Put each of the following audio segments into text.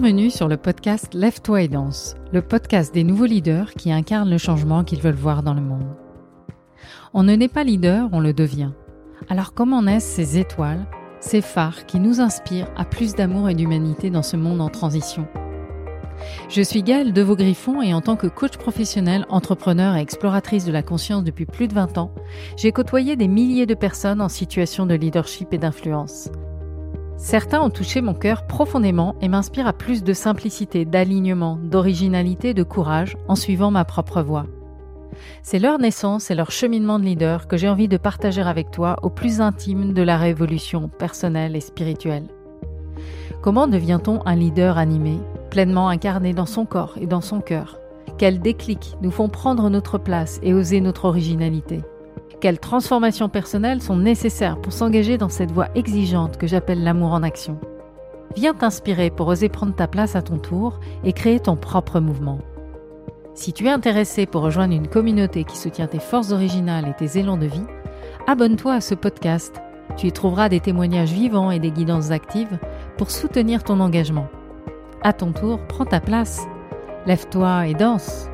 Bienvenue sur le podcast Lève-toi et danse, le podcast des nouveaux leaders qui incarnent le changement qu'ils veulent voir dans le monde. On ne naît pas leader, on le devient. Alors comment naissent ces étoiles, ces phares qui nous inspirent à plus d'amour et d'humanité dans ce monde en transition? Je suis Gaëlle Devaux-Griffon et en tant que coach professionnel, entrepreneur et exploratrice de la conscience depuis plus de 20 ans, j'ai côtoyé des milliers de personnes en situation de leadership et d'influence. Certains ont touché mon cœur profondément et m'inspirent à plus de simplicité, d'alignement, d'originalité, de courage en suivant ma propre voie. C'est leur naissance et leur cheminement de leader que j'ai envie de partager avec toi au plus intime de la révolution personnelle et spirituelle. Comment devient-on un leader animé, pleinement incarné dans son corps et dans son cœur? Quels déclics nous font prendre notre place et oser notre originalité? Quelles transformations personnelles sont nécessaires pour s'engager dans cette voie exigeante que j'appelle l'amour en action? Viens t'inspirer pour oser prendre ta place à ton tour et créer ton propre mouvement. Si tu es intéressé pour rejoindre une communauté qui soutient tes forces originales et tes élans de vie, abonne-toi à ce podcast. Tu y trouveras des témoignages vivants et des guidances actives pour soutenir ton engagement. À ton tour, prends ta place. Lève-toi et danse.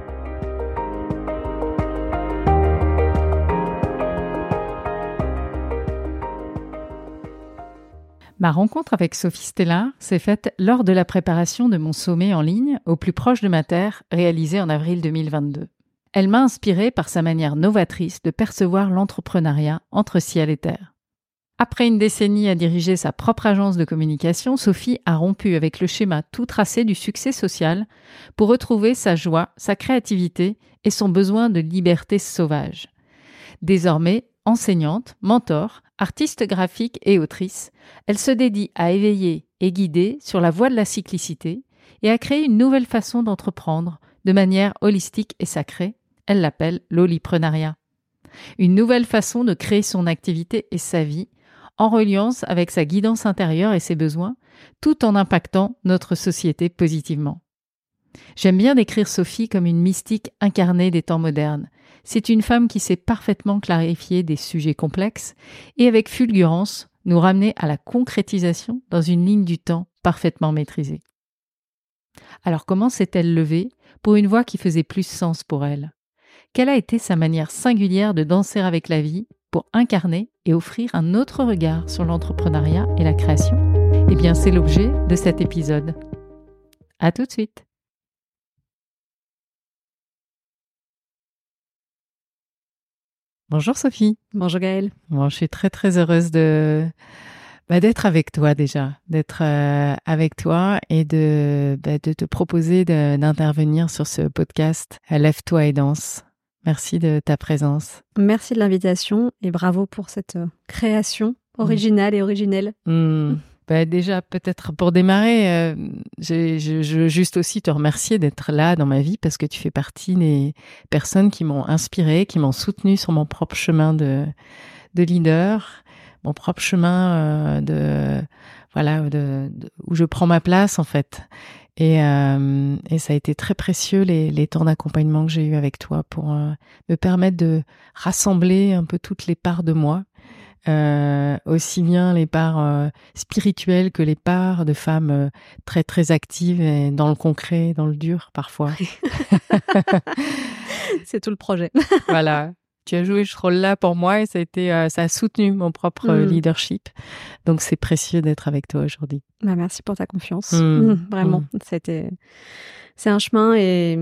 Ma rencontre avec Sophie Stella s'est faite lors de la préparation de mon sommet en ligne au plus proche de ma Terre, réalisé en avril 2022. Elle m'a inspirée par sa manière novatrice de percevoir l'entrepreneuriat entre ciel et terre. Après une décennie à diriger sa propre agence de communication, Sophie a rompu avec le schéma tout tracé du succès social pour retrouver sa joie, sa créativité et son besoin de liberté sauvage. Désormais, enseignante, mentor, artiste graphique et autrice, elle se dédie à éveiller et guider sur la voie de la cyclicité et à créer une nouvelle façon d'entreprendre de manière holistique et sacrée. Elle l'appelle l'oliprenariat. Une nouvelle façon de créer son activité et sa vie en reliance avec sa guidance intérieure et ses besoins, tout en impactant notre société positivement. J'aime bien décrire Sophie comme une mystique incarnée des temps modernes, c'est une femme qui sait parfaitement clarifier des sujets complexes et avec fulgurance nous ramener à la concrétisation dans une ligne du temps parfaitement maîtrisée. Alors comment s'est-elle levée pour une voix qui faisait plus sens pour elle? Quelle a été sa manière singulière de danser avec la vie pour incarner et offrir un autre regard sur l'entrepreneuriat et la création? Eh bien, c'est l'objet de cet épisode. À tout de suite. Bonjour Sophie. Bonjour Gaëlle. Bon, je suis très très heureuse de bah, d'être avec toi déjà, d'être euh, avec toi et de, bah, de te proposer d'intervenir sur ce podcast Lève-toi et danse. Merci de ta présence. Merci de l'invitation et bravo pour cette euh, création originale et originelle. Mmh. Bah déjà, peut-être pour démarrer, euh, je, veux juste aussi te remercier d'être là dans ma vie parce que tu fais partie des personnes qui m'ont inspiré, qui m'ont soutenu sur mon propre chemin de, de leader, mon propre chemin euh, de voilà de, où je prends ma place en fait. Et, euh, et ça a été très précieux les, les temps d'accompagnement que j'ai eu avec toi pour me permettre de rassembler un peu toutes les parts de moi euh, aussi bien les parts euh, spirituelles que les parts de femmes euh, très très actives et dans le concret, dans le dur parfois. C'est tout le projet. voilà. Tu as joué ce rôle-là pour moi et ça a été, ça a soutenu mon propre mm. leadership. Donc c'est précieux d'être avec toi aujourd'hui. Bah, merci pour ta confiance. Mm. Mm, vraiment, c'était, c'est un chemin et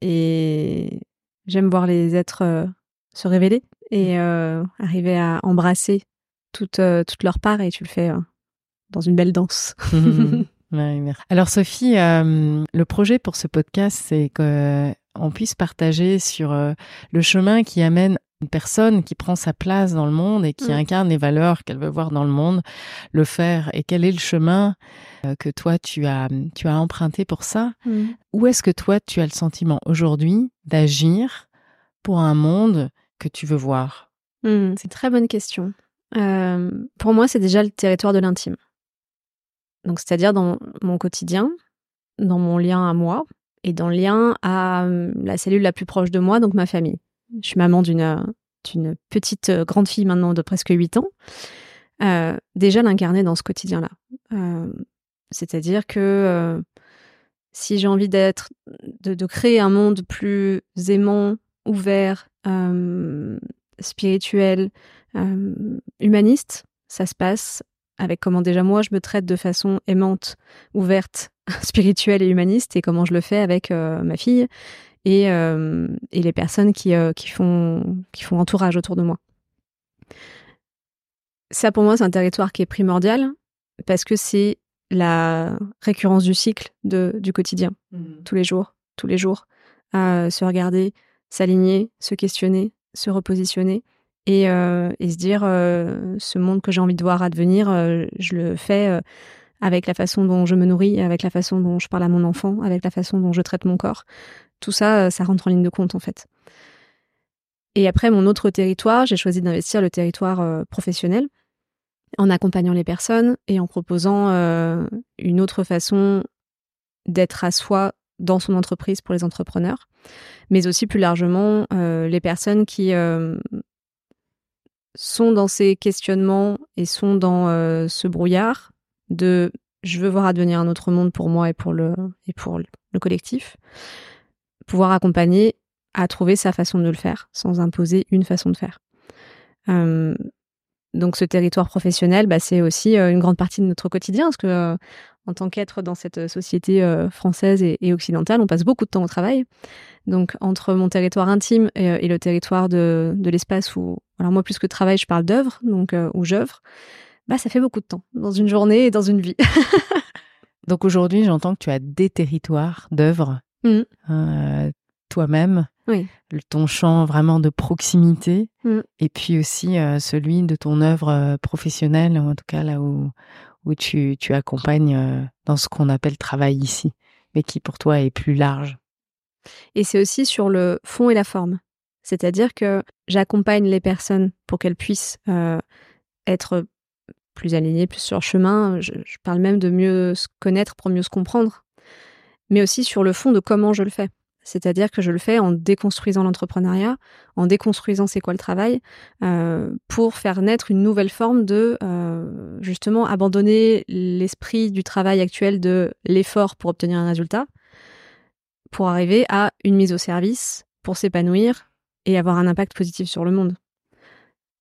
et j'aime voir les êtres se révéler et euh, arriver à embrasser toute, euh, toute leur part et tu le fais euh, dans une belle danse. Alors Sophie, le projet pour ce podcast, c'est qu'on puisse partager sur le chemin qui amène une personne qui prend sa place dans le monde et qui mm. incarne les valeurs qu'elle veut voir dans le monde, le faire. Et quel est le chemin que toi tu as tu as emprunté pour ça? Mm. Où est-ce que toi tu as le sentiment aujourd'hui d'agir pour un monde que tu veux voir? Hmm, C'est une très bonne question. Euh, pour moi, c'est déjà le territoire de l'intime. Donc, c'est-à-dire dans mon quotidien, dans mon lien à moi et dans le lien à hum, la cellule la plus proche de moi, donc ma famille. Je suis maman d'une d'une petite euh, grande fille maintenant de presque 8 ans. Euh, déjà l'incarner dans ce quotidien-là. c'est-à-dire que si j'ai envie d'être, de, créer un monde plus aimant, ouvert, euh, spirituel, euh, humaniste, ça se passe avec comment déjà moi je me traite de façon aimante, ouverte, spirituelle et humaniste, et comment je le fais avec euh, ma fille et, et les personnes qui, qui, font, qui font entourage autour de moi. Ça pour moi c'est un territoire qui est primordial parce que c'est la récurrence du cycle de, du quotidien, mmh. tous les jours, tous les jours, à se regarder, s'aligner, se questionner, se repositionner et, euh, se dire euh, ce monde que j'ai envie de voir advenir, euh, je le fais avec la façon dont je me nourris, avec la façon dont je parle à mon enfant, avec la façon dont je traite mon corps. Tout ça, ça rentre en ligne de compte en fait. Et après, mon autre territoire, j'ai choisi d'investir le territoire professionnel en accompagnant les personnes et en proposant une autre façon d'être à soi dans son entreprise pour les entrepreneurs, mais aussi plus largement euh, les personnes qui euh, sont dans ces questionnements et sont dans ce brouillard de je veux voir advenir un autre monde pour moi et pour le, et pour le collectif, pouvoir accompagner à trouver sa façon de le faire sans imposer une façon de faire. Donc ce territoire professionnel, bah, c'est aussi euh, une grande partie de notre quotidien, parce que euh, en tant qu'être dans cette société euh, française et, occidentale, on passe beaucoup de temps au travail. Donc entre mon territoire intime et, le territoire de, l'espace où, alors moi plus que travail, je parle d'œuvre, donc où j'œuvre, bah ça fait beaucoup de temps dans une journée et dans une vie. donc aujourd'hui, j'entends que tu as des territoires d'œuvre. Mmh. toi-même, oui. ton champ vraiment de proximité, mm. et puis aussi euh, celui de ton œuvre euh, professionnelle, en tout cas là où, où tu, tu accompagnes euh, dans ce qu'on appelle travail ici, mais qui pour toi est plus large. Et c'est aussi sur le fond et la forme. C'est-à-dire que j'accompagne les personnes pour qu'elles puissent être plus alignées, plus sur chemin. je, parle même de mieux se connaître pour mieux se comprendre, mais aussi sur le fond de comment je le fais. C'est-à-dire que je le fais en déconstruisant l'entrepreneuriat, en déconstruisant c'est quoi le travail, euh, pour faire naître une nouvelle forme de euh, justement abandonner l'esprit du travail actuel de l'effort pour obtenir un résultat, pour arriver à une mise au service, pour s'épanouir et avoir un impact positif sur le monde.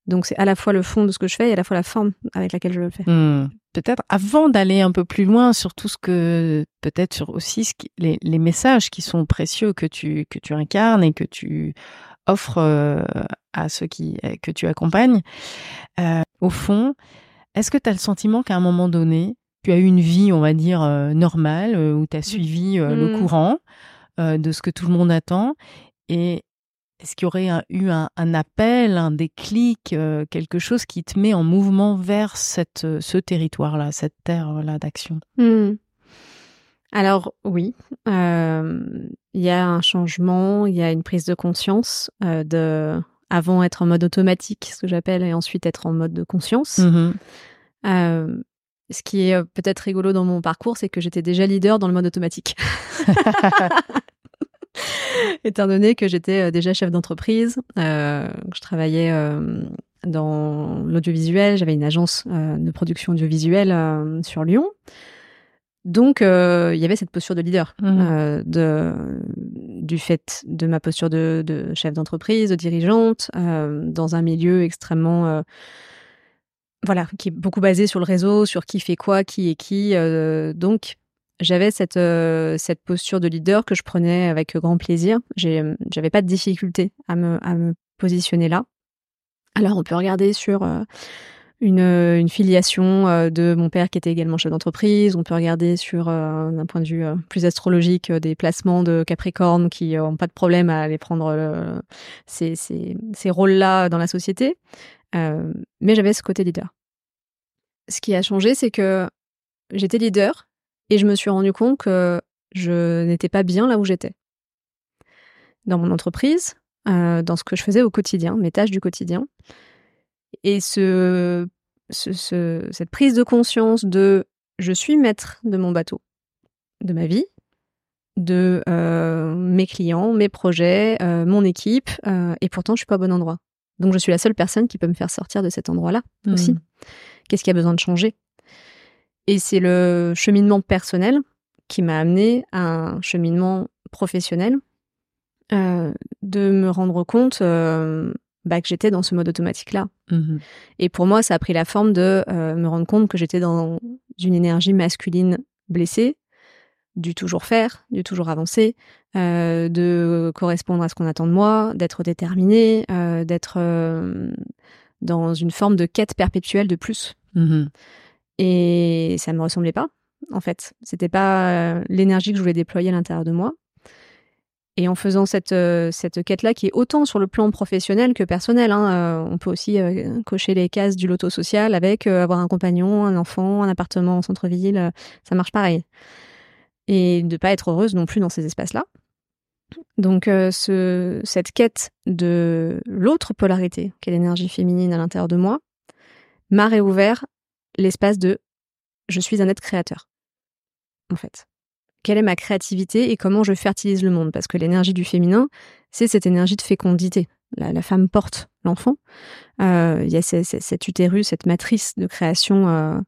Donc c'est à la fois le fond de ce que je fais et à la fois la forme avec laquelle je le fais. Hmm. Peut-être avant d'aller un peu plus loin sur tout ce que peut-être sur aussi ce les, les, messages qui sont précieux que tu que tu incarnes et que tu offres euh, à ceux qui que tu accompagnes. Euh, au fond, est-ce que tu as le sentiment qu'à un moment donné, tu as eu une vie, on va dire euh, normale où tu as suivi le hmm. courant de ce que tout le monde attend et est-ce qu'il y aurait eu un, appel, un déclic, euh, quelque chose qui te met en mouvement vers cette, euh, ce territoire-là, cette terre-là d'action? Hmm. Alors oui, euh, il y a un changement, il y a une prise de conscience de avant être en mode automatique, ce que j'appelle, et ensuite être en mode de conscience. Mmh ce qui est peut-être rigolo dans mon parcours, c'est que j'étais déjà leader dans le mode automatique. étant donné que j'étais euh, déjà chef d'entreprise, euh, je travaillais euh, dans l'audiovisuel, j'avais une agence de production audiovisuelle sur Lyon. Donc, il y avait cette posture de leader, mmh. de, du fait de ma posture de, chef d'entreprise, de dirigeante, dans un milieu extrêmement voilà, qui est beaucoup basé sur le réseau, sur qui fait quoi, qui est qui. donc, j'avais cette, euh, cette posture de leader que je prenais avec grand plaisir. J'avais pas de difficulté à me, à me positionner là. Alors, on peut regarder sur euh, une, une, filiation euh, de mon père qui était également chef d'entreprise. On peut regarder sur, d'un point de vue plus astrologique, des placements de Capricorne qui n'ont pas de problème à aller prendre ces, ces, ces rôles-là dans la société. mais j'avais ce côté leader. Ce qui a changé, c'est que j'étais leader, et je me suis rendu compte que je n'étais pas bien là où j'étais. Dans mon entreprise, euh, dans ce que je faisais au quotidien, mes tâches du quotidien. Et ce, cette prise de conscience de je suis maître de mon bateau, de ma vie, de euh, mes clients, mes projets, euh, mon équipe, et pourtant je suis pas au bon endroit. Donc je suis la seule personne qui peut me faire sortir de cet endroit-là aussi. Mmh. Qu'est-ce qui a besoin de changer? Et c'est le cheminement personnel qui m'a amené à un cheminement professionnel, euh, de me rendre compte euh, bah, que j'étais dans ce mode automatique-là. Mhm. Et pour moi, ça a pris la forme de euh, me rendre compte que j'étais dans une énergie masculine blessée, du toujours faire, du toujours avancer, euh, de correspondre à ce qu'on attend de moi, d'être déterminée, euh, d'être euh, dans une forme de quête perpétuelle de plus. Mhm. Et ça me ressemblait pas, en fait. C'était pas euh, l'énergie que je voulais déployer à l'intérieur de moi. Et en faisant cette, euh, cette quête-là, qui est autant sur le plan professionnel que personnel, hein, euh, on peut aussi cocher les cases du loto social avec avoir un compagnon, un enfant, un appartement en centre-ville, ça marche pareil. Et de pas être heureuse non plus dans ces espaces-là. Donc ce, cette quête de l'autre polarité, qui est l'énergie féminine à l'intérieur de moi, m'a réouvert l'espace de je suis un être créateur, en fait. Quelle est ma créativité et comment je fertilise le monde? Parce que l'énergie du féminin, c'est cette énergie de fécondité. La, femme porte l'enfant. Euh, Il y a ce- ce- cet utérus, cette matrice de création euh,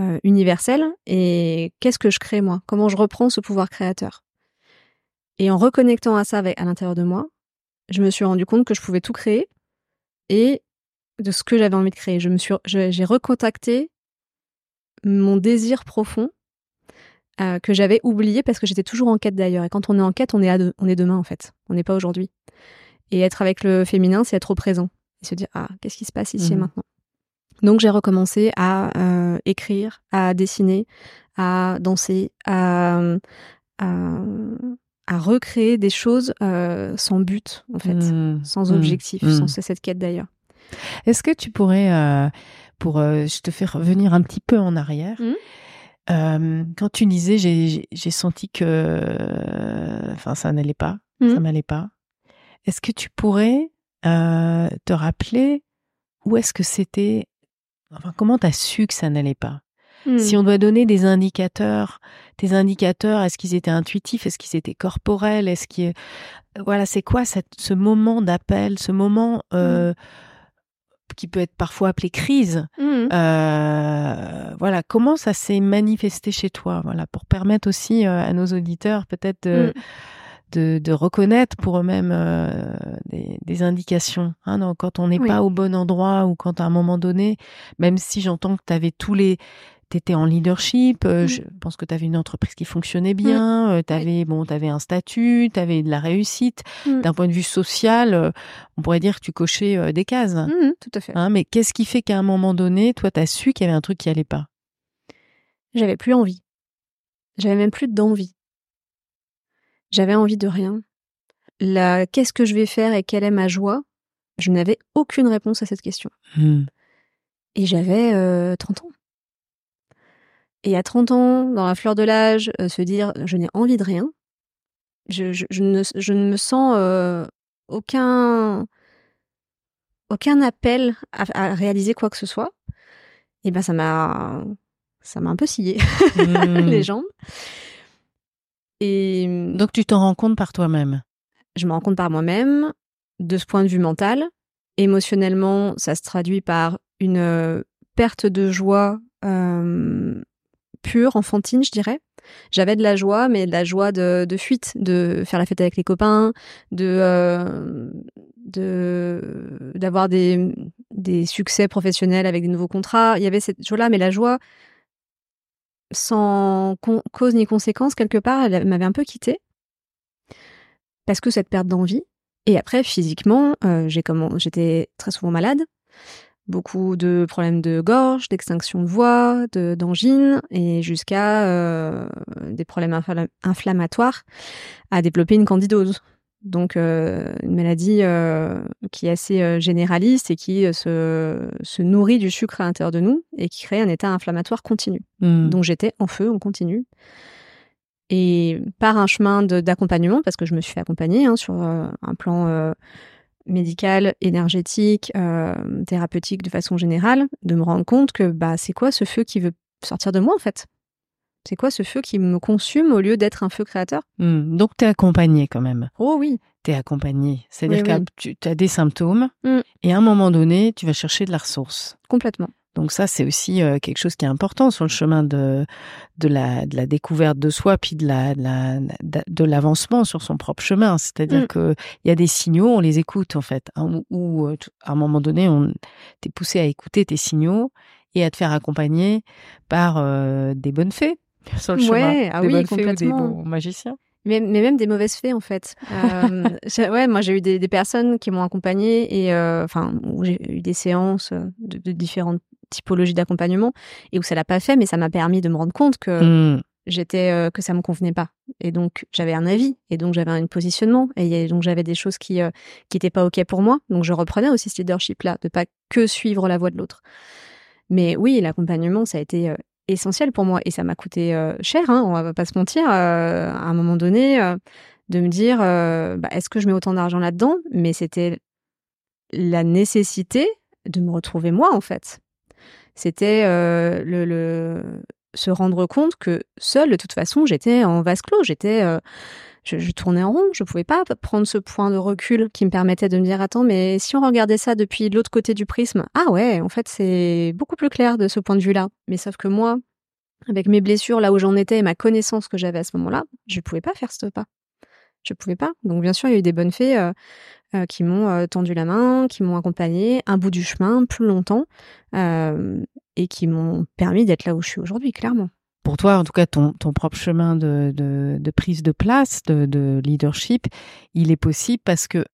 euh, universelle. Et qu'est-ce que je crée moi? Comment je reprends ce pouvoir créateur? Et en reconnectant à ça à l'intérieur de moi, je me suis rendu compte que je pouvais tout créer et de ce que j'avais envie de créer. Je me suis, j'ai recontacté mon désir profond euh, que j'avais oublié parce que j'étais toujours en quête d'ailleurs. Et quand on est en quête, on est, à de- on est demain en fait. On n'est pas aujourd'hui. Et être avec le féminin, c'est être au présent. Et se dire, ah, qu'est-ce qui se passe ici et Mhm. maintenant? Donc j'ai recommencé à euh, écrire, à dessiner, à danser, à, à, à recréer des choses euh, sans but en fait. Mhm. Sans Mhm. objectif, sans cette quête d'ailleurs. Est-ce que tu pourrais, euh, pour euh, je te fais revenir un petit peu en arrière, Mhm. euh, quand tu disais, j'ai- senti que, enfin, ça n'allait pas, Mhm. ça m'allait pas. Est-ce que tu pourrais euh, te rappeler où est-ce que c'était, enfin, comment t'as su que ça n'allait pas? Si on doit donner des indicateurs, tes indicateurs, est-ce qu'ils étaient intuitifs, est-ce qu'ils étaient corporels, est-ce qu'ils, voilà, c'est quoi cette- ce moment d'appel, ce moment euh, qui peut être parfois appelé crise Mhm. euh, Voilà, comment ça s'est manifesté chez toi Voilà, pour permettre aussi euh, à nos auditeurs peut-être de, Mm. de, de reconnaître pour eux-mêmes euh, des, des indications. Hein, quand on n'est Oui. pas au bon endroit ou quand à un moment donné, même si j'entends que tu avais tous les T'étais en leadership, euh, Mm. je pense que tu avais une entreprise qui fonctionnait bien, euh, t'avais bon, t'avais un statut, t'avais de la réussite. Mm. D'un point de vue social, euh, on pourrait dire que tu cochais des cases. Tout à fait. Hein, mais qu'est-ce qui fait qu'à un moment donné, toi, t'as su qu'il y avait un truc qui allait pas? J'avais plus envie. J'avais même plus d'envie. J'avais envie de rien. La qu'est-ce que je vais faire et quelle est ma joie? Je n'avais aucune réponse à cette question. Hmm. Et j'avais euh, 30 ans. Et à 30 ans, dans la fleur de l'âge, euh, se dire je n'ai envie de rien, je, je, je ne, je ne me sens euh, aucun, aucun appel à, à réaliser quoi que ce soit. Et ben ça m'a ça m'a un peu scié Hmm. les jambes. Et Donc tu t'en rends compte par toi-même? je me rends compte par moi-même, de ce point de vue mental. Émotionnellement, ça se traduit par une euh, perte de joie euh, pure, enfantine, je dirais. J'avais de la joie, mais de la joie de, fuite, de faire la fête avec les copains, de euh, de d'avoir des des succès professionnels avec des nouveaux contrats. Il y avait cette joie-là, mais la joie sans cause ni conséquence quelque part, elle m'avait un peu quittée parce que cette perte d'envie. Et après, physiquement, euh, j'étais très souvent malade, beaucoup de problèmes de gorge, d'extinction de voix, de d'angine, et jusqu'à euh, des problèmes infla- inflammatoires, à développer une candidose. Donc euh, une maladie euh, qui est assez généraliste et qui se, se nourrit du sucre à l'intérieur de nous et qui crée un état inflammatoire continu. Hmm. Donc j'étais en feu, en continu. Et par un chemin d'accompagnement, parce que je me suis fait accompagner hein, sur un plan euh, médical, énergétique, euh, thérapeutique de façon générale, de me rendre compte que bah c'est quoi ce feu qui veut sortir de moi en fait? C'est quoi ce feu qui me consume au lieu d'être un feu créateur? Hmm. Donc t'es accompagné quand même. Oh oui, T'es accompagné. C'est-à-dire Oui, que oui. tu as des symptômes Hmm. et à un moment donné, tu vas chercher de la ressource. complètement. Donc ça, c'est aussi euh, quelque chose qui est important sur le chemin de de la de la découverte de soi, puis de la de l'avancement sur son propre chemin. C'est-à-dire qu'il mm. que il y a des signaux, on les écoute en fait, hein, ou euh, à un moment donné, on t'es poussé à écouter tes signaux et à te faire accompagner par euh, des bonnes fées sur le chemin, ah des oui, bonnes fées ou des bons magiciens. Mais, mais, même des mauvaises fées en fait. Euh, ouais, moi j'ai eu des, des, personnes qui m'ont accompagnée et euh, enfin où j'ai eu des séances de, de différentes typologies d'accompagnement et où ça l'a pas fait, mais ça m'a permis de me rendre compte que mmh. j'étais euh, que ça me convenait pas et donc j'avais un avis et donc j'avais un positionnement et donc j'avais des choses qui euh, qui étaient pas ok pour moi donc je reprenais aussi ce leadership là de pas que suivre la voie de l'autre. Mais oui, l'accompagnement ça a été euh, essentiel pour moi et ça m'a coûté euh, cher, hein, on va pas se mentir, à un moment donné, de me dire bah, est-ce que je mets autant d'argent là-dedans? Mais c'était la nécessité de me retrouver moi en fait. C'était le, le, se rendre compte que seule, de toute façon, j'étais en vase clos, j'étais je, je, tournais en rond, je pouvais pas prendre ce point de recul qui me permettait de me dire attends mais si on regardait ça depuis l'autre côté du prisme, ah ouais, en fait c'est beaucoup plus clair de ce point de vue-là. Mais sauf que moi, avec mes blessures là où j'en étais et ma connaissance que j'avais à ce moment-là, je pouvais pas faire ce pas. Je pouvais pas. Donc bien sûr, il y a eu des bonnes fées euh, euh, qui m'ont euh, tendu la main, qui m'ont accompagné un bout du chemin plus longtemps et qui m'ont permis d'être là où je suis aujourd'hui, clairement. Pour toi, en tout cas, ton, ton propre chemin de, de, prise de place, de, leadership, il est possible parce que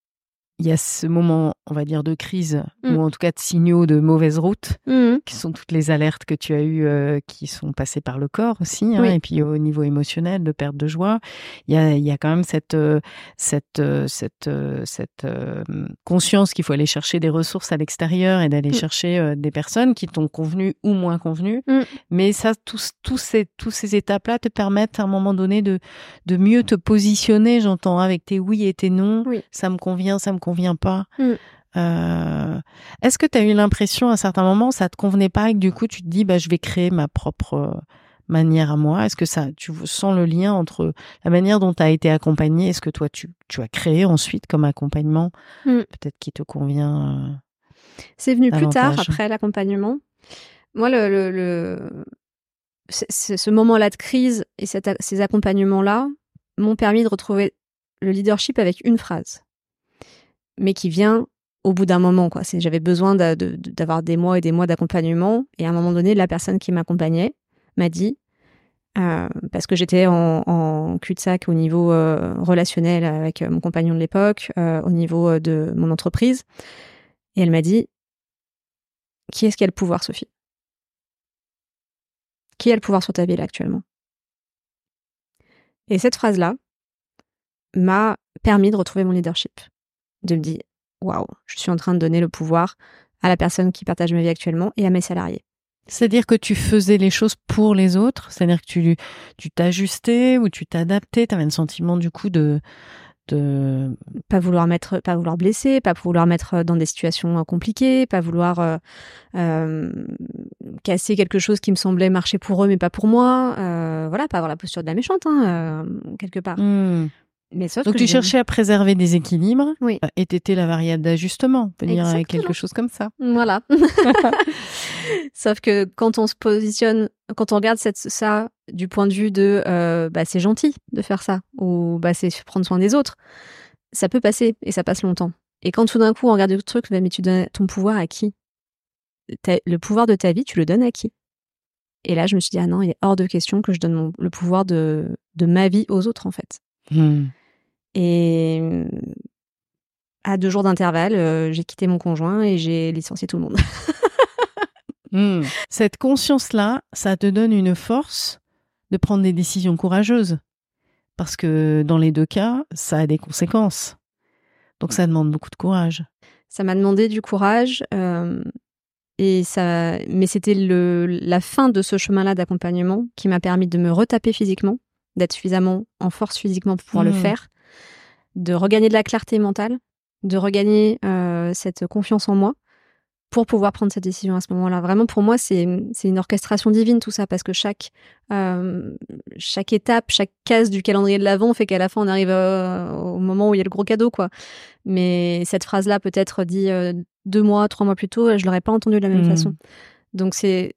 il y a ce moment, on va dire, de crise, mm. ou en tout cas de signaux de mauvaise route, mm. qui sont toutes les alertes que tu as eues, euh, qui sont passées par le corps aussi, hein, et puis au niveau émotionnel, de perte de joie. Il y a, il y a quand même cette, euh, cette, euh, cette, cette conscience qu'il faut aller chercher des ressources à l'extérieur et d'aller mm. chercher des personnes qui t'ont convenu ou moins convenu. Mais ça, tous, tous ces, tous ces étapes-là te permettent à un moment donné de, de mieux te positionner, j'entends, avec tes oui et tes non. Ça me convient, ça me convient pas. Mm. Euh, est-ce que tu as eu l'impression à un certain moment ça te convenait pas et que du coup tu te dis bah je vais créer ma propre euh, manière à moi? Est-ce que ça tu sens le lien entre la manière dont tu as été accompagné et ce que toi tu, tu as créé ensuite comme accompagnement? Mm. peut-être qui te convient euh, C'est venu plus tard après l'accompagnement. Moi le, le, le... ce moment-là de crise et ces accompagnements-là m'ont permis de retrouver le leadership avec une phrase mais qui vient au bout d'un moment. quoi. J'avais besoin d'avoir des mois et des mois d'accompagnement. Et à un moment donné, la personne qui m'accompagnait m'a dit, euh, parce que j'étais en, cul-de-sac au niveau euh, relationnel avec mon compagnon de l'époque, euh, au niveau de mon entreprise, et elle m'a dit, qui est-ce qui a le pouvoir, Sophie? Qui a le pouvoir sur ta vie là actuellement? Et cette phrase-là m'a permis de retrouver mon leadership de me dire waouh, je suis en train de donner le pouvoir à la personne qui partage ma vie actuellement et à mes salariés. C'est-à-dire que tu faisais les choses pour les autres, c'est-à-dire que tu tu t'ajustais ou tu t'adaptais, tu avais un sentiment du coup de de pas vouloir mettre pas vouloir blesser, pas vouloir mettre dans des situations compliquées, pas vouloir euh, euh, casser quelque chose qui me semblait marcher pour eux mais pas pour moi, euh, voilà, pas avoir la posture de la méchante hein, quelque part. Mmh. Donc tu cherchais à préserver des équilibres oui. Euh, et t'étais la variable d'ajustement, on peut dire quelque chose comme ça. Voilà. sauf que quand on se positionne, quand on regarde cette, ça du point de vue de euh, bah, c'est gentil de faire ça ou bah, c'est prendre soin des autres, ça peut passer et ça passe longtemps. Et quand tout d'un coup on regarde le truc, mais tu donnes ton pouvoir à qui? Le pouvoir de ta vie, tu le donnes à qui? Et là, je me suis dit ah non, il est hors de question que je donne le pouvoir de, de ma vie aux autres en fait. Hmm. Et à deux jours d'intervalle, euh, j'ai quitté mon conjoint et j'ai licencié tout le monde. Hmm. Cette conscience-là, ça te donne une force de prendre des décisions courageuses. Parce que dans les deux cas, ça a des conséquences. Donc ça demande beaucoup de courage. Ça m'a demandé du courage. Euh, et ça, mais c'était la fin de ce chemin-là d'accompagnement qui m'a permis de me retaper physiquement, d'être suffisamment en force physiquement pour pouvoir le hmm. faire, de regagner de la clarté mentale, de regagner euh, cette confiance en moi pour pouvoir prendre cette décision à ce moment-là. Vraiment, pour moi, c'est une orchestration divine tout ça, parce que chaque euh, chaque étape, chaque case du calendrier de l'avant fait qu'à la fin, on arrive euh, au moment où il y a le gros cadeau, quoi. Mais cette phrase-là, peut-être dit deux mois, trois mois plus tôt, je l'aurais pas entendue de la même mmh. façon. Donc c'est,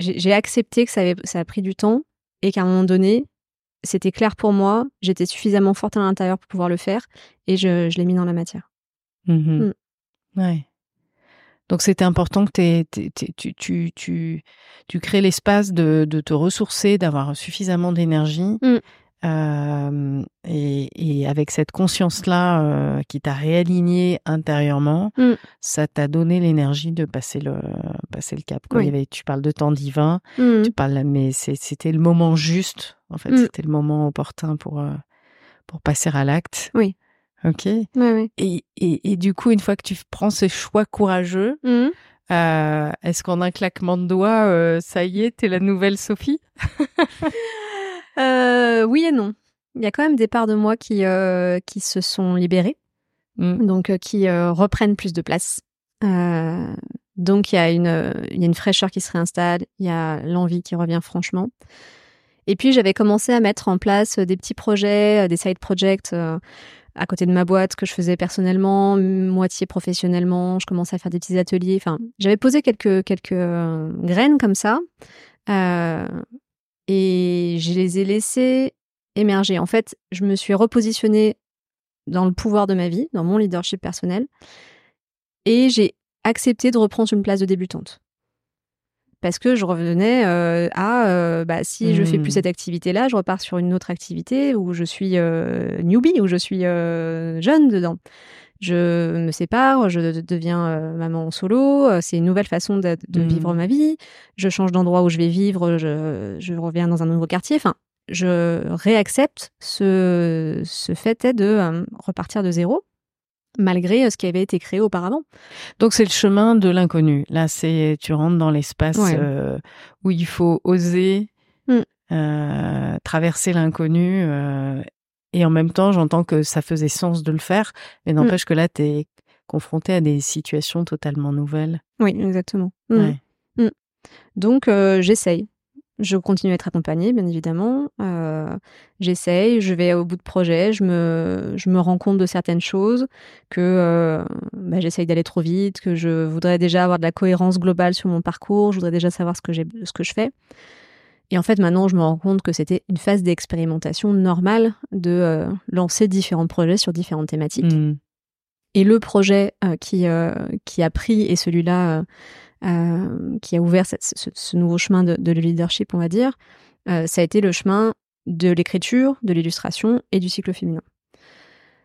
j'ai accepté que ça, avait, ça a pris du temps et qu'à un moment donné, c'était clair pour moi, j'étais suffisamment forte à l'intérieur pour pouvoir le faire et je, je l'ai mis dans la matière. Mmh mm. Ouais. Donc c'était important que tu, tu, tu, tu, crées l'espace de, de, te ressourcer, d'avoir suffisamment d'énergie. Mm. Euh, et, et, avec cette conscience-là euh, qui t'a réaligné intérieurement, mm. ça t'a donné l'énergie de passer le, passer le cap. Quoi. Il y avait, tu parles de temps divin, mm. tu parles, mais c'était le moment juste. En fait, c'était le moment opportun pour, euh, pour passer à l'acte. Oui. Ok. Et, et, et, du coup, une fois que tu prends ces choix courageux, est-ce qu'en un claquement de doigts, ça y est, t'es la nouvelle Sophie? euh, Oui et non. Il y a quand même des parts de moi qui, euh, qui se sont libérées, mmh. donc euh, qui reprennent plus de place. donc il y, a une, il y a une fraîcheur qui se réinstalle, il y a l'envie qui revient franchement. Et puis j'avais commencé à mettre en place des petits projets, des side projects à côté de ma boîte que je faisais personnellement, moitié professionnellement. Je commençais à faire des petits ateliers. Enfin, j'avais posé quelques quelques graines comme ça, euh, et je les ai laissées émerger. En fait, je me suis repositionnée dans le pouvoir de ma vie, dans mon leadership personnel, et j'ai accepté de reprendre une place de débutante parce que je revenais euh, à euh, bah, si je fais plus hmm. cette activité-là, je repars sur une autre activité où je suis euh, newbie, où je suis jeune dedans. Je me sépare, je deviens maman solo, c'est une nouvelle façon de, hmm. vivre ma vie. Je change d'endroit où je vais vivre, je, je, reviens dans un nouveau quartier. Enfin, je réaccepte ce, ce fait de repartir de zéro malgré euh, ce qui avait été créé auparavant. Donc c'est le chemin de l'inconnu. Là, c'est tu rentres dans l'espace euh, où il faut oser mm. euh, traverser l'inconnu. Et en même temps, j'entends que ça faisait sens de le faire, mais n'empêche mm. que là, tu es confronté à des situations totalement nouvelles. Oui, exactement. Mm. Donc j'essaye. Je continue à être accompagnée, bien évidemment. Euh, J'essaye, je vais au bout de projet, je me, je me rends compte de certaines choses, que euh, bah, j'essaye d'aller trop vite, que je voudrais déjà avoir de la cohérence globale sur mon parcours, je voudrais déjà savoir ce que, ce que je fais. Et en fait, maintenant, je me rends compte que c'était une phase d'expérimentation normale de euh, lancer différents projets sur différentes thématiques. Mmh. Et le projet euh, qui, euh, qui a pris, et celui-là qui a ouvert cette, ce, nouveau chemin de, de, leadership, on va dire, ça a été le chemin de l'écriture, de l'illustration et du cycle féminin.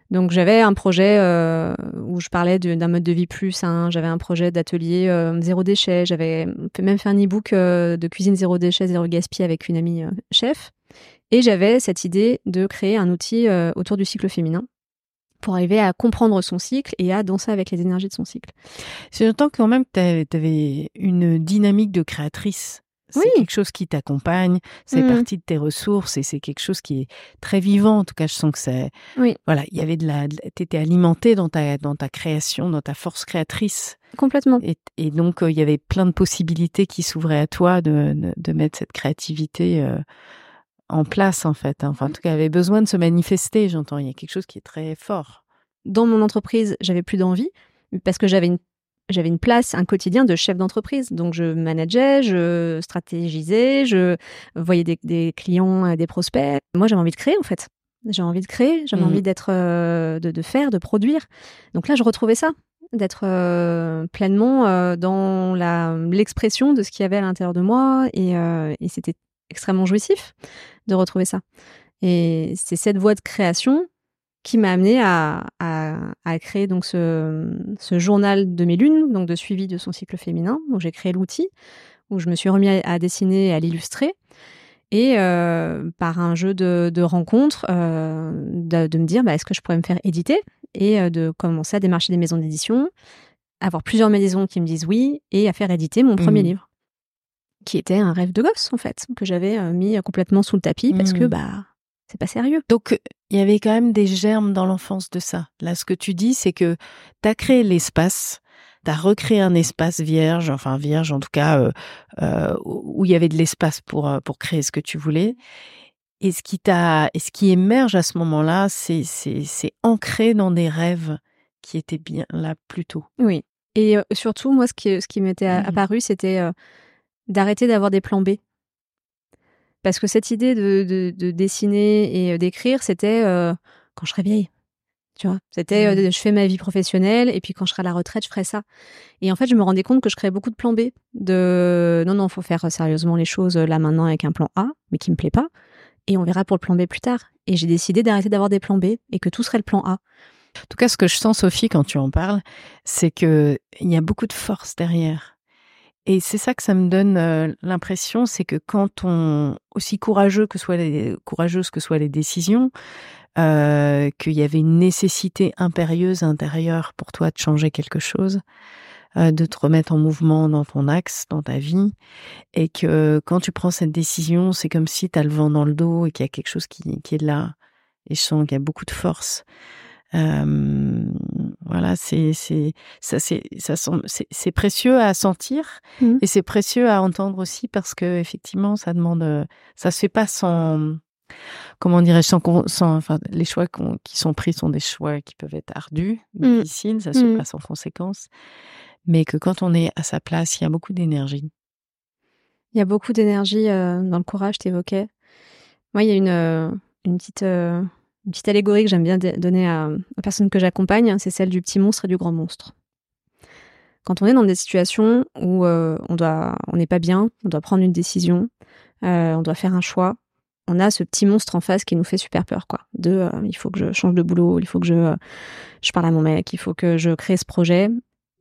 Donc j'avais un projet euh, où je parlais d'un mode de vie plus sain, j'avais un projet d'atelier euh, zéro déchet, j'avais même fait un e-book euh, de cuisine zéro déchet, zéro gaspillage avec une amie chef. Et j'avais cette idée de créer un outil autour du cycle féminin pour arriver à comprendre son cycle et à danser avec les énergies de son cycle. C'est temps quand même tu avais une dynamique de créatrice. C'est quelque chose qui t'accompagne, c'est mmh. partie de tes ressources et c'est quelque chose qui est très vivant. En tout cas, je sens que c'est. Oui. Voilà, il y avait de la. T'étais alimenté dans ta dans ta création, dans ta force créatrice. Complètement. Et, donc euh, il y avait plein de possibilités qui s'ouvraient à toi de, de, mettre cette créativité. Euh, en place en fait. Hein. Enfin, en tout cas, avait besoin de se manifester. J'entends, il y a quelque chose qui est très fort. Dans mon entreprise, j'avais plus d'envie parce que j'avais une j'avais une place, un quotidien de chef d'entreprise. Donc, je manageais, je stratégisais, je voyais des, clients, euh, des prospects. Moi, j'avais envie de créer, en fait. J'ai envie de créer, j'avais mmh. envie d'être, euh, de, faire, de produire. Donc là, je retrouvais ça, d'être euh, pleinement dans la, l'expression de ce qu'il y avait à l'intérieur de moi. Et, et c'était extrêmement jouissif de retrouver ça. Et c'est cette voie de création qui m'a amené à, à, créer donc ce, ce, journal de mes lunes, donc de suivi de son cycle féminin. Donc j'ai créé l'outil où je me suis remis à, dessiner et à l'illustrer. Et euh, par un jeu de, de rencontres, euh, de, me dire bah, est-ce que je pourrais me faire éditer et euh, de commencer à démarcher des maisons d'édition, avoir plusieurs maisons qui me disent oui et à faire éditer mon premier mmh. livre qui était un rêve de gosse en fait, que j'avais mis complètement sous le tapis parce que hmm. bah c'est pas sérieux. Donc il y avait quand même des germes dans l'enfance de ça. Là, ce que tu dis, c'est que tu as créé l'espace, tu as recréé un espace vierge, enfin vierge en tout cas, euh, euh, où il y avait de l'espace pour, pour créer ce que tu voulais. Et ce qui t'a, et ce qui émerge à ce moment-là, c'est, c'est, c'est ancré dans des rêves qui étaient bien là plus tôt. Oui. Et surtout, moi, ce qui, ce qui m'était Mmh. apparu, c'était d'arrêter d'avoir des plans B. Parce que cette idée de, de, de dessiner et d'écrire, c'était quand je serais vieille. Tu vois, c'était Mmh. je fais ma vie professionnelle et puis quand je serai à la retraite, je ferai ça. Et en fait, je me rendais compte que je créais beaucoup de plans B. De non, non, faut faire sérieusement les choses là maintenant avec un plan A, mais qui me plaît pas. Et on verra pour le plan B plus tard. Et j'ai décidé d'arrêter d'avoir des plans B et que tout serait le plan A. En tout cas, ce que je sens, Sophie, quand tu en parles, c'est que il y a beaucoup de force derrière. Et c'est ça que ça me donne euh, l'impression, c'est que quand on, aussi courageux que soient les, courageuses que soient les décisions, euh, qu'il y avait une nécessité impérieuse intérieure pour toi de changer quelque chose, euh, de te remettre en mouvement dans ton axe, dans ta vie, et que quand tu prends cette décision, c'est comme si tu as le vent dans le dos et qu'il y a quelque chose qui, qui est là. Et je sens qu'il y a beaucoup de force. Euh, voilà, c'est ça c'est ça c'est c'est précieux à sentir Mmh. et c'est précieux à entendre aussi parce que effectivement ça demande ça se fait pas sans comment dirais-je sans, sans enfin les choix qui sont pris sont des choix qui peuvent être ardus, Mm. difficiles, ça se fait Mm. pas sans conséquences, mais que quand on est à sa place, il y a beaucoup d'énergie. Il y a beaucoup d'énergie euh, dans le courage, t'évoquais. Moi, il y a une, euh, une, petite, euh, une petite allégorie que j'aime bien donner à, aux personnes que j'accompagne, c'est celle du petit monstre et du grand monstre. Quand on est dans des situations où euh, on doit, on n'est pas bien, on doit prendre une décision, euh, on doit faire un choix, on a ce petit monstre en face qui nous fait super peur, quoi. De, euh, il faut que je change de boulot, il faut que je, je parle à mon mec, il faut que je crée ce projet.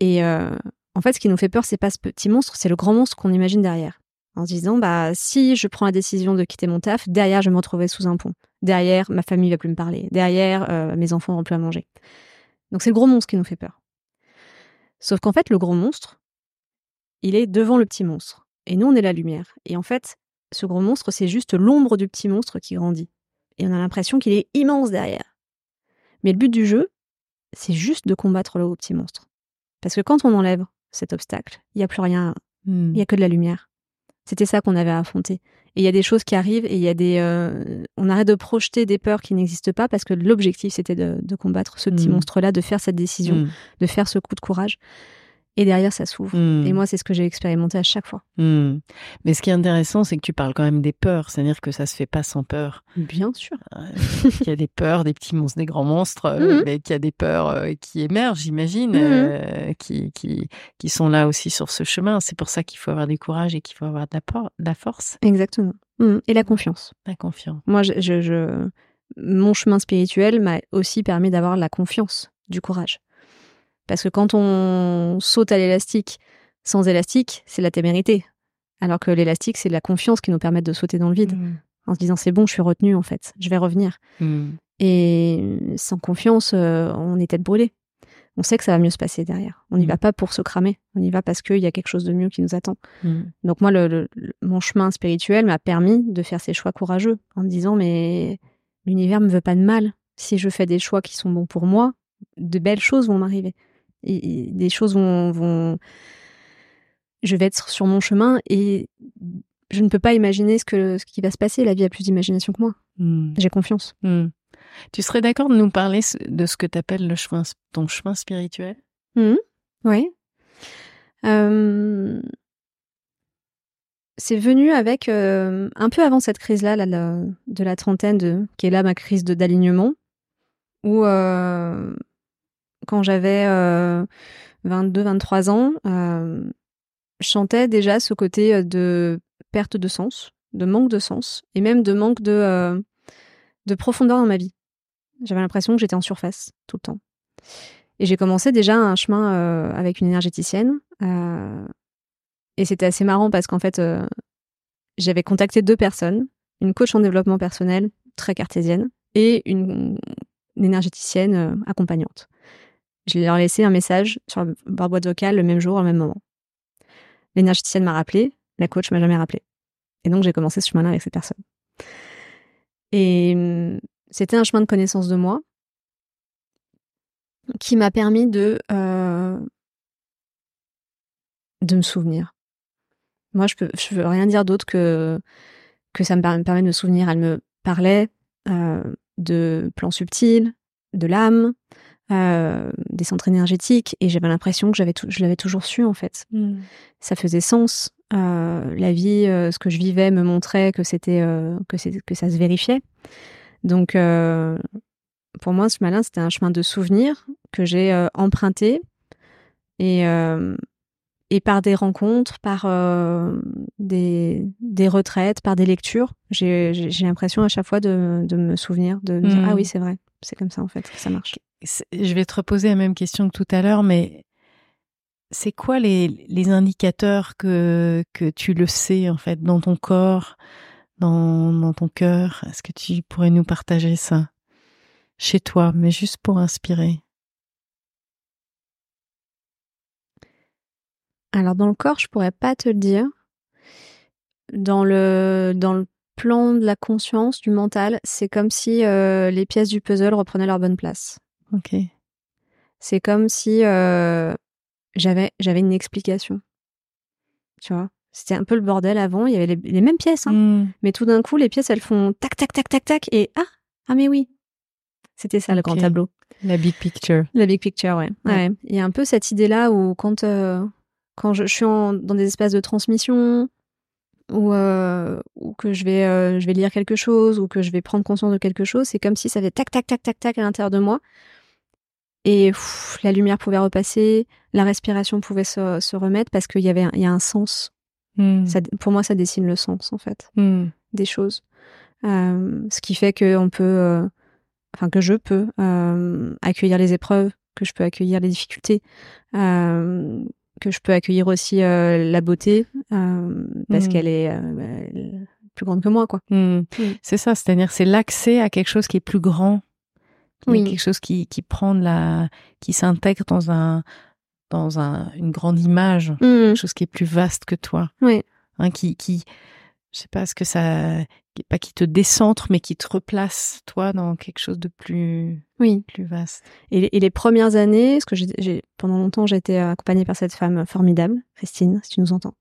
Et en fait, ce qui nous fait peur, c'est pas ce petit monstre, c'est le grand monstre qu'on imagine derrière en se disant bah si je prends la décision de quitter mon taf, derrière je vais me retrouver sous un pont. Derrière, ma famille va plus me parler. Derrière, euh, mes enfants n'auront plus à manger. Donc c'est le gros monstre qui nous fait peur. Sauf qu'en fait, le gros monstre, il est devant le petit monstre. Et nous, on est la lumière. Et en fait, ce gros monstre, c'est juste l'ombre du petit monstre qui grandit. Et on a l'impression qu'il est immense derrière. Mais le but du jeu, c'est juste de combattre le petit monstre. Parce que quand on enlève cet obstacle, il n'y a plus rien, Mm. il n'y a que de la lumière. C'était ça qu'on avait à affronter. Et il y a des choses qui arrivent et il y a des, euh, on arrête de projeter des peurs qui n'existent pas parce que l'objectif c'était de, de combattre ce petit Mm. monstre-là, de faire cette décision, Mm. de faire ce coup de courage. Et derrière ça s'ouvre. Mm. Et moi c'est ce que j'ai expérimenté à chaque fois. Mm. Mais ce qui est intéressant, c'est que tu parles quand même des peurs, c'est-à-dire que ça se fait pas sans peur. Bien sûr. Euh, qu'il y a des peurs, des petits monstres, des grands monstres, Mhm. mais qu'il y a des peurs euh, qui émergent, j'imagine, euh, qui, qui, qui sont là aussi sur ce chemin. C'est pour ça qu'il faut avoir du courage et qu'il faut avoir de la, por- de la force, Exactement. Et la confiance. la confiance. Moi, je, je- je- mon chemin spirituel m'a aussi permis d'avoir la confiance, du courage. Parce que quand on saute à l'élastique sans élastique, c'est la témérité. Alors que l'élastique, c'est la confiance qui nous permet de sauter dans le vide. Mm. En se disant, c'est bon, je suis retenu en fait, je vais revenir. Mm. Et sans confiance, euh, on est tête brûlée. On sait que ça va mieux se passer derrière. On n'y Mm. va pas pour se cramer. On y va parce qu'il y a quelque chose de mieux qui nous attend. Donc moi, le, le- le- mon chemin spirituel m'a permis de faire ces choix courageux en me disant mais l'univers me veut pas de mal. Si je fais des choix qui sont bons pour moi, de belles choses vont m'arriver. Et- et Des choses vont, vont, je vais être sur mon chemin et je ne peux pas imaginer ce que ce qui va se passer. La vie a plus d'imagination que moi. Mm. J'ai confiance. Mm. Tu serais d'accord de nous parler de ce que tu appelles le chemin, ton chemin spirituel? Oui. Euh, c'est venu avec euh, un peu avant cette crise-là, là, de la trentaine, de, qui est là ma crise d'alignement, où euh, quand j'avais 22-23 ans, euh, je sentais déjà ce côté euh, de perte de sens, de manque de sens, et même de manque de, euh, de profondeur dans ma vie. J'avais l'impression que j'étais en surface tout le temps. Et j'ai commencé déjà un chemin euh, avec une énergéticienne. euh, et c'était assez marrant parce qu'en fait, euh, j'avais contacté deux personnes, une coach en développement personnel très cartésienne et une, énergéticienne euh, accompagnante. Je leur ai laissé un message sur leur boîte vocale le même jour, au même moment. L'énergéticienne m'a rappelé, la coach m'a jamais rappelé. Et donc j'ai commencé ce chemin-là avec ces personnes. Et hum, c'était un chemin de connaissance de moi qui m'a permis de euh, me souvenir. Moi, je peux, veux rien dire d'autre que que ça me permet de me souvenir. Elle me parlait euh, de plans subtils, de l'âme, des centres énergétiques, et j'avais l'impression que j'avais je l'avais toujours su en fait. Mm. Ça faisait sens. la vie, ce que je vivais me montrait que c'était que, que ça se vérifiait. Donc, pour moi, ce malin, c'était un chemin de souvenir que j'ai emprunté et et par des rencontres, par euh, des, des, retraites, par des lectures, j'ai l'impression à chaque fois de, de me souvenir, de me dire ah oui c'est vrai, c'est comme ça en fait que ça marche. Je vais te reposer la même question que tout à l'heure, mais c'est quoi les, indicateurs que, tu le sais en fait dans ton corps, dans, dans ton cœur? Est-ce que tu pourrais nous partager ça chez toi, mais juste pour inspirer? Alors dans le corps, je pourrais pas te le dire. Dans le dans le plan de la conscience, du mental, c'est comme si euh, les pièces du puzzle reprenaient leur bonne place. Ok. C'est comme si euh, j'avais j'avais une explication. Tu vois, c'était un peu le bordel avant. Il y avait les, mêmes pièces, hein. Hmm. mais tout d'un coup, les pièces elles font tac tac tac tac tac et ah ah mais oui, c'était ça le grand tableau. La big picture. La big picture, ouais. ouais. Il y a un peu cette idée là où quand euh, quand je, suis dans des espaces de transmission ou, euh, ou que je vais, euh, je vais lire quelque chose ou que je vais prendre conscience de quelque chose, c'est comme si ça fait tac, tac, tac, tac, tac à l'intérieur de moi. Et la lumière pouvait repasser, la respiration pouvait se, se remettre parce qu'il y avait il y a un sens. Hmm. Ça, pour moi, ça dessine le sens, en fait, hmm. des choses. Euh, ce qui fait que on peut, euh, enfin que je peux euh, accueillir les épreuves, que je peux accueillir les difficultés, que je peux accueillir aussi la beauté parce mm. qu'elle est euh, plus grande que moi quoi. C'est ça, c'est-à-dire c'est l'accès à quelque chose qui est plus grand, oui. quelque chose qui qui prend de la qui s'intègre dans un dans un une grande image, quelque chose qui est plus vaste que toi. Oui. Hein, qui qui je sais pas ce que ça pas qui te décentre mais qui te replace toi dans quelque chose de plus oui plus vaste et, les premières années parce que j'ai pendant longtemps j'ai été accompagnée par cette femme formidable Christine si tu nous entends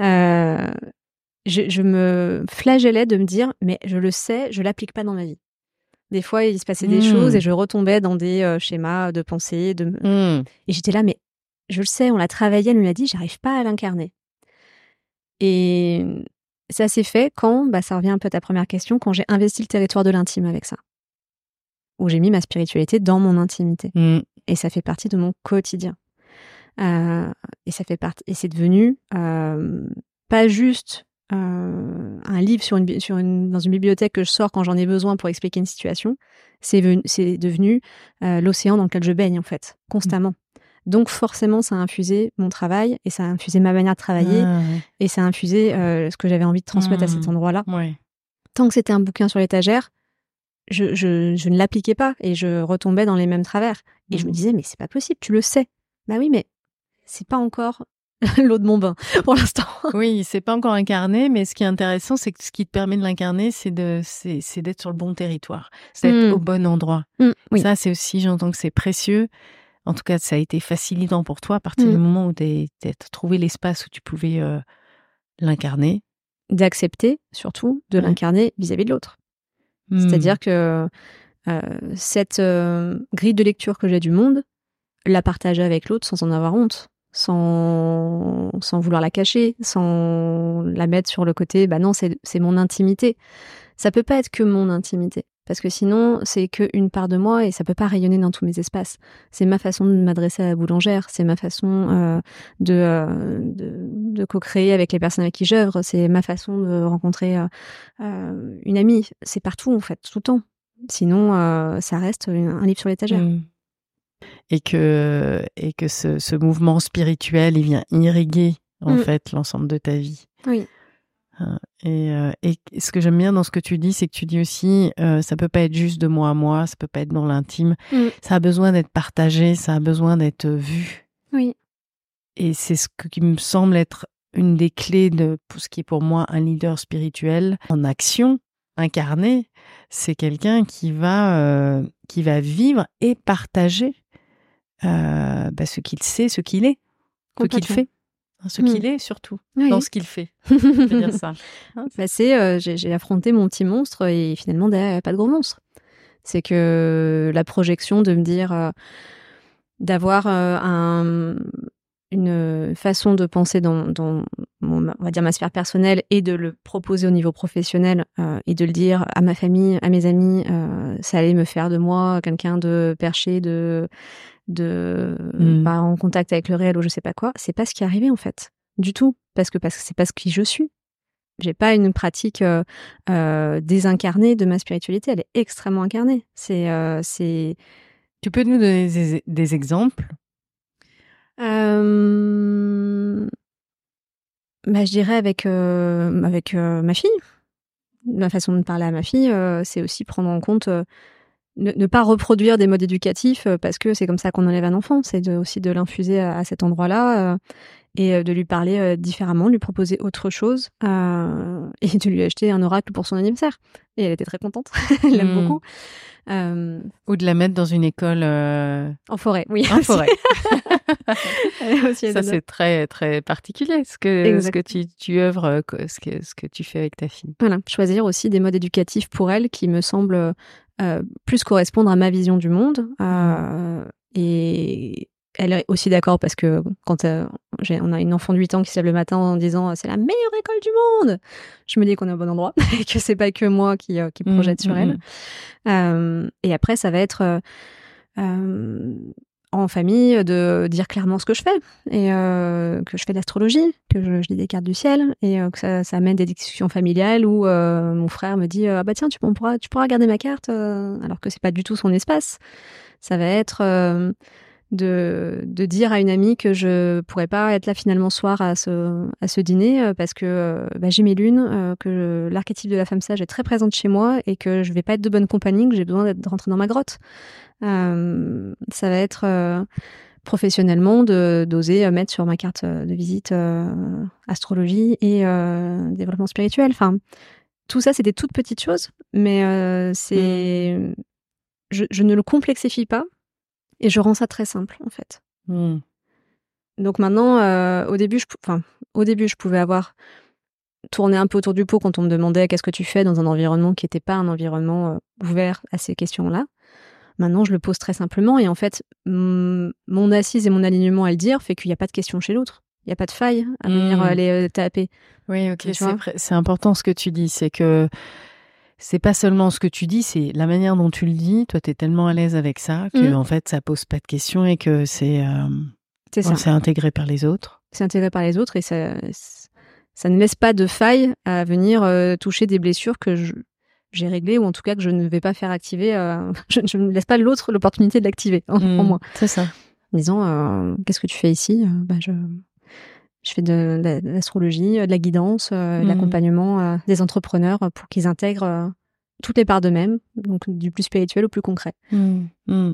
euh, je, je, me flagellais de me dire mais je le sais je l'applique pas dans ma vie des fois il se passait des choses et je retombais dans des euh, schémas de pensée de hmm. et j'étais là mais je le sais on l'a travaillé elle me l'a dit j'arrive pas à l'incarner et ça s'est fait quand, bah, ça revient un peu à ta première question, quand j'ai investi le territoire de l'intime avec ça. Où j'ai mis ma spiritualité dans mon intimité. Mm. Et ça fait partie de mon quotidien. Euh, et ça fait partie, et c'est devenu euh, pas juste euh, un livre sur une, sur une, dans une bibliothèque que je sors quand j'en ai besoin pour expliquer une situation. C'est devenu l'océan dans lequel je baigne en fait, constamment. Donc forcément, ça a infusé mon travail et ça a infusé ma manière de travailler ah, et ça a infusé euh, ce que j'avais envie de transmettre à cet mmh. endroit-là. Ouais. Tant que c'était un bouquin sur l'étagère, je, je, je, ne l'appliquais pas et je retombais dans les mêmes travers. Et je me mmh. disais, mais c'est pas possible, tu le sais. Bah oui, mais c'est pas encore l'eau de mon bain pour l'instant. Oui, c'est pas encore incarné, mais ce qui est intéressant, c'est que ce qui te permet de l'incarner, c'est de, c'est, d'être sur le bon territoire, c'est d'être mmh. au bon endroit. oui. Ça, c'est aussi, j'entends que c'est précieux. En tout cas, ça a été facilitant pour toi à partir du mmh. moment où tu as trouvé l'espace où tu pouvais euh, l'incarner. D'accepter, surtout, de l'incarner vis-à-vis de l'autre. C'est-à-dire que euh, cette euh, grille de lecture que j'ai du monde, la partager avec l'autre sans en avoir honte, sans, vouloir la cacher, sans la mettre sur le côté, bah non, c'est mon intimité. Ça peut pas être que mon intimité parce que sinon c'est qu'une part de moi et ça peut pas rayonner dans tous mes espaces. C'est ma façon de m'adresser à la boulangère, c'est ma façon euh, de, euh, de, de co-créer avec les personnes avec qui j'œuvre, c'est ma façon de rencontrer euh, une amie. C'est partout en fait, tout le temps. Sinon, ça reste un livre sur l'étagère. Mmh. Et que et que ce, ce, mouvement spirituel, il vient irriguer en mmh. fait l'ensemble de ta vie. Oui. Euh, et, euh, et, ce que j'aime bien dans ce que tu dis, c'est que tu dis aussi, euh, ça peut pas être juste de moi à moi, ça peut pas être dans l'intime. Mm. Ça a besoin d'être partagé, ça a besoin d'être vu. Oui. Et c'est ce qui me semble être une des clés de ce qui est pour moi un leader spirituel en action, incarné. C'est quelqu'un qui va euh, qui va vivre et partager euh, bah, ce qu'il sait, ce qu'il est, ce qu'il fait ce qu'il hmm. est surtout dans ce qu'il fait. ça. Hein, bah, c'est, euh, j'ai affronté mon petit monstre et finalement derrière il n'y a pas de gros monstre. C'est que la projection de me dire d'avoir un, une façon de penser dans, dans mon, on va dire ma sphère personnelle et de le proposer au niveau professionnel euh, et de le dire à ma famille, à mes amis, euh, ça allait me faire de moi quelqu'un de perché, de de mm. pas en contact avec le réel ou je sais pas quoi. C'est pas ce qui est arrivé en fait, du tout, parce que parce que c'est pas ce qui je suis. J'ai pas une pratique euh, euh désincarnée de ma spiritualité, elle est extrêmement incarnée. C'est euh, c'est. Tu peux nous donner des, des exemples? Euh, bah, je dirais avec avec ma fille. Ma façon de parler à ma fille, c'est aussi prendre en compte ne, pas reproduire des modes éducatifs parce que c'est comme ça qu'on enlève un enfant. C'est aussi de l'infuser à, cet endroit-là et de lui parler différemment, lui proposer autre chose et de lui acheter un oracle pour son anniversaire. Et elle était très contente. elle l'aime mmh. beaucoup. Euh, Ou de la mettre dans une école. Euh, en forêt, oui. En forêt. ça, c'est très, très particulier, ce que, ce que tu, tu œuvres, euh, ce que, ce que tu fais avec ta fille. Voilà, choisir aussi des modes éducatifs pour elle qui me semblent plus correspondre à ma vision du monde. Mmh. et elle est aussi d'accord parce que quand euh, on a une enfant de 8 ans qui se lève le matin en disant c'est la meilleure école du monde, je me dis qu'on est au bon endroit et que c'est pas que moi qui, euh, mmh, projette sur mmh, elle. Euh, et après, ça va être en famille de dire clairement ce que je fais et que je fais de l'astrologie, que je, lis des cartes du ciel et que ça, amène des discussions familiales où mon frère me dit ah bah tiens tu pourras tu pourras ma carte alors que c'est pas du tout son espace. Ça va être de, de dire à une amie que je pourrais pas être là finalement soir à ce, à ce dîner euh, parce que euh, bah, j'ai mes lunes, euh, que l'archétype de la femme sage est très présente chez moi et que je vais pas être de bonne compagnie, que j'ai besoin d'être rentrée dans ma grotte. ça va être professionnellement de d'oser mettre sur ma carte de visite astrologie et développement spirituel. Enfin, tout ça, c'est des toutes petites choses, mais c'est je, je ne le complexifie pas et je rends ça très simple, en fait. Hmm. Donc maintenant, euh, au début, je, enfin, au début, je pouvais avoir tourné un peu autour du pot quand on me demandait qu'est-ce que tu fais dans un environnement qui n'était pas un environnement euh, ouvert à ces questions-là. Maintenant, je le pose très simplement et en fait, mon assise et mon alignement à le dire fait qu'il n'y a pas de question chez l'autre. Il n'y a pas de faille à venir aller euh, taper. Oui, ok, c'est important ce que tu dis. C'est que c'est pas seulement ce que tu dis, c'est la manière dont tu le dis. Toi, tu es tellement à l'aise avec ça que, mm. en fait, ça pose pas de questions et que c'est euh, c'est intégré par les autres. C'est intégré par les autres et ça, ça ne laisse pas de faille à venir euh, toucher des blessures que j'ai réglées ou en tout cas que je ne vais pas faire activer. Euh, je, ne laisse pas l'autre l'opportunité de l'activer en, mm, moi. C'est ça. En disant, qu'est-ce que tu fais ici? Bah, je, je fais de, l'astrologie, de la guidance, euh, mmh. l'accompagnement euh, des entrepreneurs pour qu'ils intègrent euh, toutes les parts d'eux-mêmes, donc du plus spirituel au plus concret. Mmh. Mmh.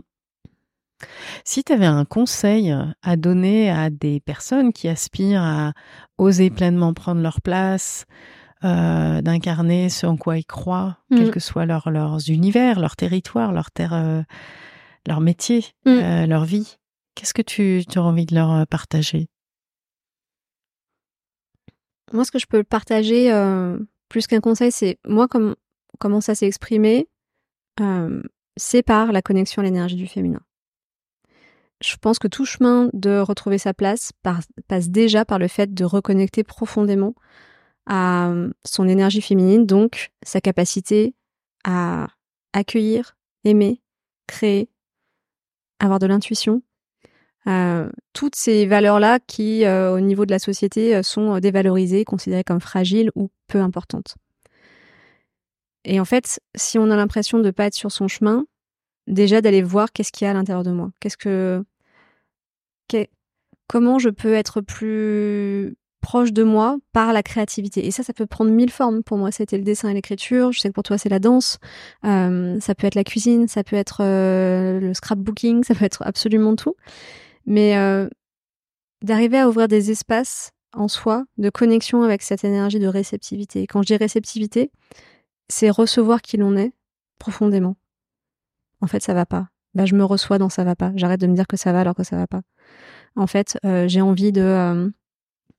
Si tu avais un conseil à donner à des personnes qui aspirent à oser pleinement prendre leur place, d'incarner ce en quoi ils croient, quel que soit leur, leurs univers, leur territoire, leur terre, leur métier, leur vie, qu'est-ce que tu, tu as envie de leur partager? Moi, ce que je peux partager, euh, plus qu'un conseil, c'est moi, comme, comment ça s'est exprimé, euh, c'est par la connexion à l'énergie du féminin. Je pense que tout chemin de retrouver sa place passe déjà par le fait de reconnecter profondément à son énergie féminine, donc sa capacité à accueillir, aimer, créer, avoir de l'intuition, euh, toutes ces valeurs-là qui, euh, au niveau de la société, euh, sont dévalorisées, considérées comme fragiles ou peu importantes. Et en fait, si on a l'impression de ne pas être sur son chemin, déjà d'aller voir qu'est-ce qu'il y a à l'intérieur de moi. Qu'est-ce que, comment je peux être plus proche de moi par la créativité. Et ça, ça peut prendre mille formes. Pour moi, c'était le dessin et l'écriture. Je sais que pour toi, c'est la danse. ça peut être la cuisine. Ça peut être le scrapbooking. Ça peut être absolument tout mais euh, d'arriver à ouvrir des espaces en soi de connexion avec cette énergie de réceptivité. Quand je dis réceptivité, c'est recevoir qui l'on est profondément. En fait, ça va pas. Bah, je me reçois dans ça va pas. J'arrête de me dire que ça va alors que ça va pas. En fait, euh, j'ai envie de euh,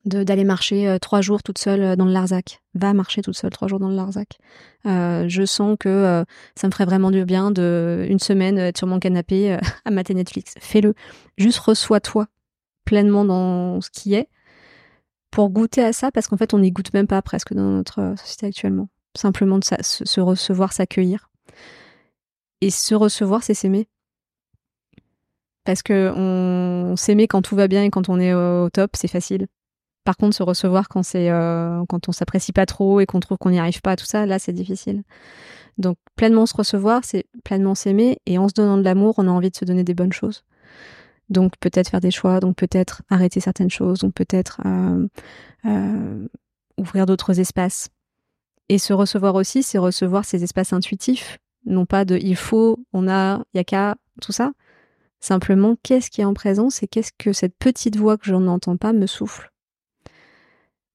d'aller marcher euh, trois jours toute seule euh, dans le Larzac. Va marcher toute seule trois jours dans le Larzac. Euh, je sens que ça me ferait vraiment du bien de une semaine être sur mon canapé à mater Netflix. Fais-le. Juste reçois-toi pleinement dans ce qui est pour goûter à ça parce qu'en fait on n'y goûte même pas presque dans notre société actuellement. Simplement de se recevoir, s'accueillir. Et se recevoir, c'est s'aimer parce que on, s'aimer quand tout va bien et quand on est au top, c'est facile. Par contre, se recevoir quand c'est euh, on s'apprécie pas trop et qu'on trouve qu'on n'y arrive pas, tout ça, là, c'est difficile. Donc, pleinement se recevoir, c'est pleinement s'aimer. Et en se donnant de l'amour, on a envie de se donner des bonnes choses. Donc, peut-être faire des choix, donc peut-être arrêter certaines choses, donc peut-être euh, euh, ouvrir d'autres espaces. Et se recevoir aussi, c'est recevoir ces espaces intuitifs, non pas de il faut, on a, il y a qu'à, tout ça. Simplement, qu'est-ce qui est en présence et qu'est-ce que cette petite voix que je n'entends pas me souffle?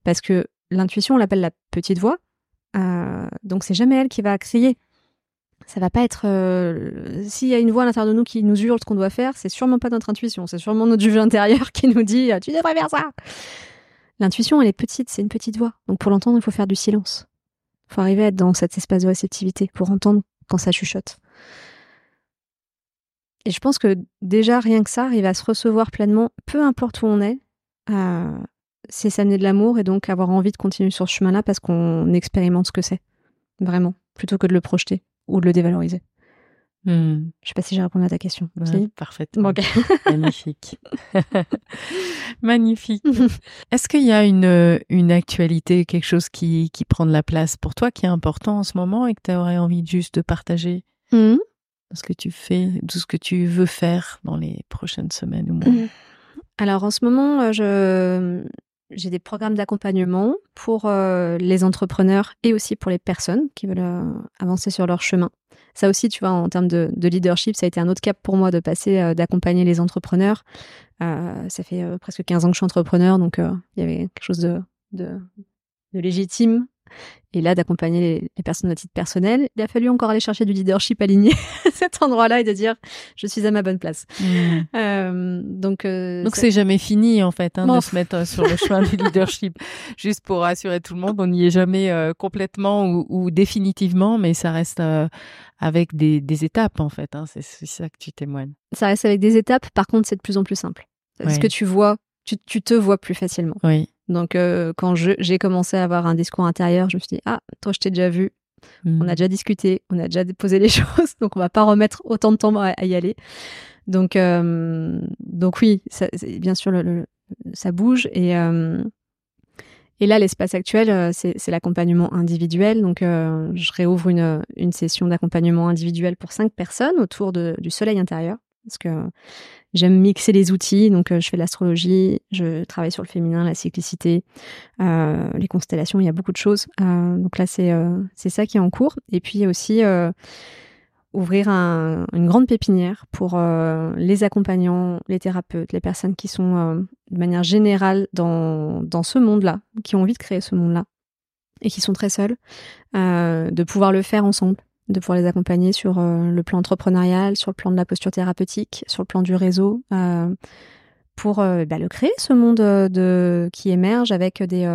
Parce que l'intuition, on l'appelle la petite voix. Euh, donc c'est jamais elle qui va crier. Ça va pas être. Euh, s'il y a une voix à l'intérieur de nous qui nous hurle ce qu'on doit faire, c'est sûrement pas notre intuition, c'est sûrement notre juge intérieur qui nous dit tu devrais faire ça. L'intuition, elle est petite, c'est une petite voix. Donc pour l'entendre, il faut faire du silence. Il faut arriver à être dans cet espace de réceptivité pour entendre quand ça chuchote. Et je pense que déjà rien que ça, arriver à se recevoir pleinement, peu importe où on est, euh, c'est s'amener de l'amour et donc avoir envie de continuer sur ce chemin-là parce qu'on expérimente ce que c'est, vraiment, plutôt que de le projeter ou de le dévaloriser. Hmm. Je sais pas si j'ai répondu à ta question. parfaitement. Magnifique. Magnifique. Est-ce qu'il y a une, une actualité, quelque chose qui, qui prend de la place pour toi, qui est important en ce moment et que tu aurais envie juste de partager? Hmm. ce que tu fais, tout ce que tu veux faire dans les prochaines semaines ou mois hmm. Alors en ce moment, euh, je, j'ai des programmes d'accompagnement pour euh, les entrepreneurs et aussi pour les personnes qui veulent euh, avancer sur leur chemin. Ça aussi, tu vois, en termes de, leadership, ça a été un autre cap pour moi de passer, euh, d'accompagner les entrepreneurs. ça fait presque 15 ans que je suis entrepreneur, donc il y avait quelque chose de, de légitime et là, d'accompagner les, personnes à titre personnel, il a fallu encore aller chercher du leadership aligné à cet endroit-là et de dire je suis à ma bonne place. Mmh. Euh, donc, euh, donc c'est jamais fini en fait hein, de se mettre euh, sur le chemin du leadership. Juste pour rassurer tout le monde, on n'y est jamais complètement ou, définitivement, mais ça reste avec des, étapes en fait. Hein, c'est ça que tu témoignes. Ça reste avec des étapes. Par contre, c'est de plus en plus simple. Ce que tu vois, tu, tu te vois plus facilement. Oui. Donc, euh, quand j'ai commencé à avoir un discours intérieur, je me suis dit, ah, toi, je t'ai déjà vu. On a déjà discuté, on a déjà déposé les choses, donc on va pas remettre autant de temps à, y aller. Donc, euh, donc oui, ça, bien sûr, le, ça bouge. Et, euh, et là, l'espace actuel, c'est l'accompagnement individuel. Donc, je réouvre une, une session d'accompagnement individuel pour cinq personnes autour de, du soleil intérieur. Parce que J'aime mixer les outils, donc euh, je fais l'astrologie, je travaille sur le féminin, la cyclicité, euh, les constellations, il y a beaucoup de choses. Euh, donc là, c'est ça qui est en cours. Et puis aussi ouvrir une grande pépinière pour les accompagnants, les thérapeutes, les personnes qui sont de manière générale dans, ce monde-là, qui ont envie de créer ce monde-là et qui sont très seuls, de pouvoir le faire ensemble de pouvoir les accompagner sur euh, le plan entrepreneurial, sur le plan de la posture thérapeutique, sur le plan du réseau, euh, pour euh, bah, le créer, ce monde de, qui émerge avec des,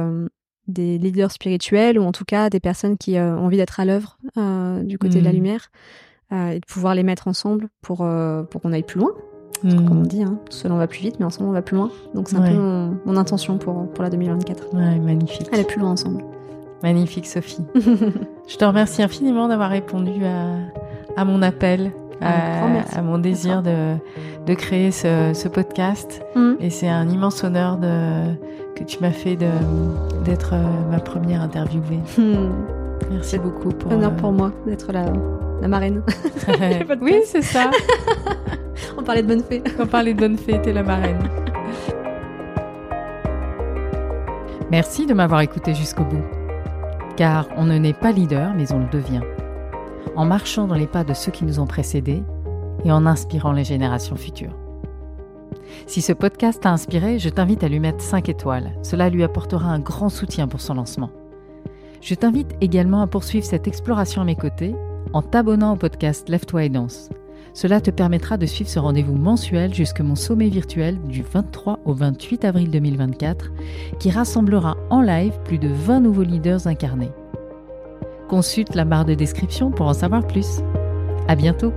des leaders spirituels ou en tout cas des personnes qui ont envie d'être à l'œuvre du côté de la mmh. lumière et de pouvoir les mettre ensemble pour, pour qu'on aille plus loin. Comme on dit, hein, tout seul on va plus vite, mais ensemble on va plus loin. Donc c'est un peu mon, mon, intention pour, pour la 2024. Ouais, magnifique. Aller plus loin ensemble. Magnifique, Sophie. je te remercie infiniment d'avoir répondu à, mon appel, à, mon désir de, de créer ce, podcast. Mm. Et c'est un immense honneur de, que tu m'as fait d'être euh, ma première interviewée. Mm. Merci beaucoup pour. Honneur euh, pour moi d'être la, la marraine. oui, c'est ça. On parlait de bonne fée. On parlait de bonne fée, t'es la marraine. Merci de m'avoir écouté jusqu'au bout car on ne naît pas leader, mais on le devient, en marchant dans les pas de ceux qui nous ont précédés et en inspirant les générations futures. Si ce podcast t'a inspiré, je t'invite à lui mettre 5 étoiles. Cela lui apportera un grand soutien pour son lancement. Je t'invite également à poursuivre cette exploration à mes côtés en t'abonnant au podcast Lève-toi et. Cela te permettra de suivre ce rendez-vous mensuel jusque mon sommet virtuel du 23 au 28 avril 2024 qui rassemblera en live plus de 20 nouveaux leaders incarnés. Consulte la barre de description pour en savoir plus. À bientôt!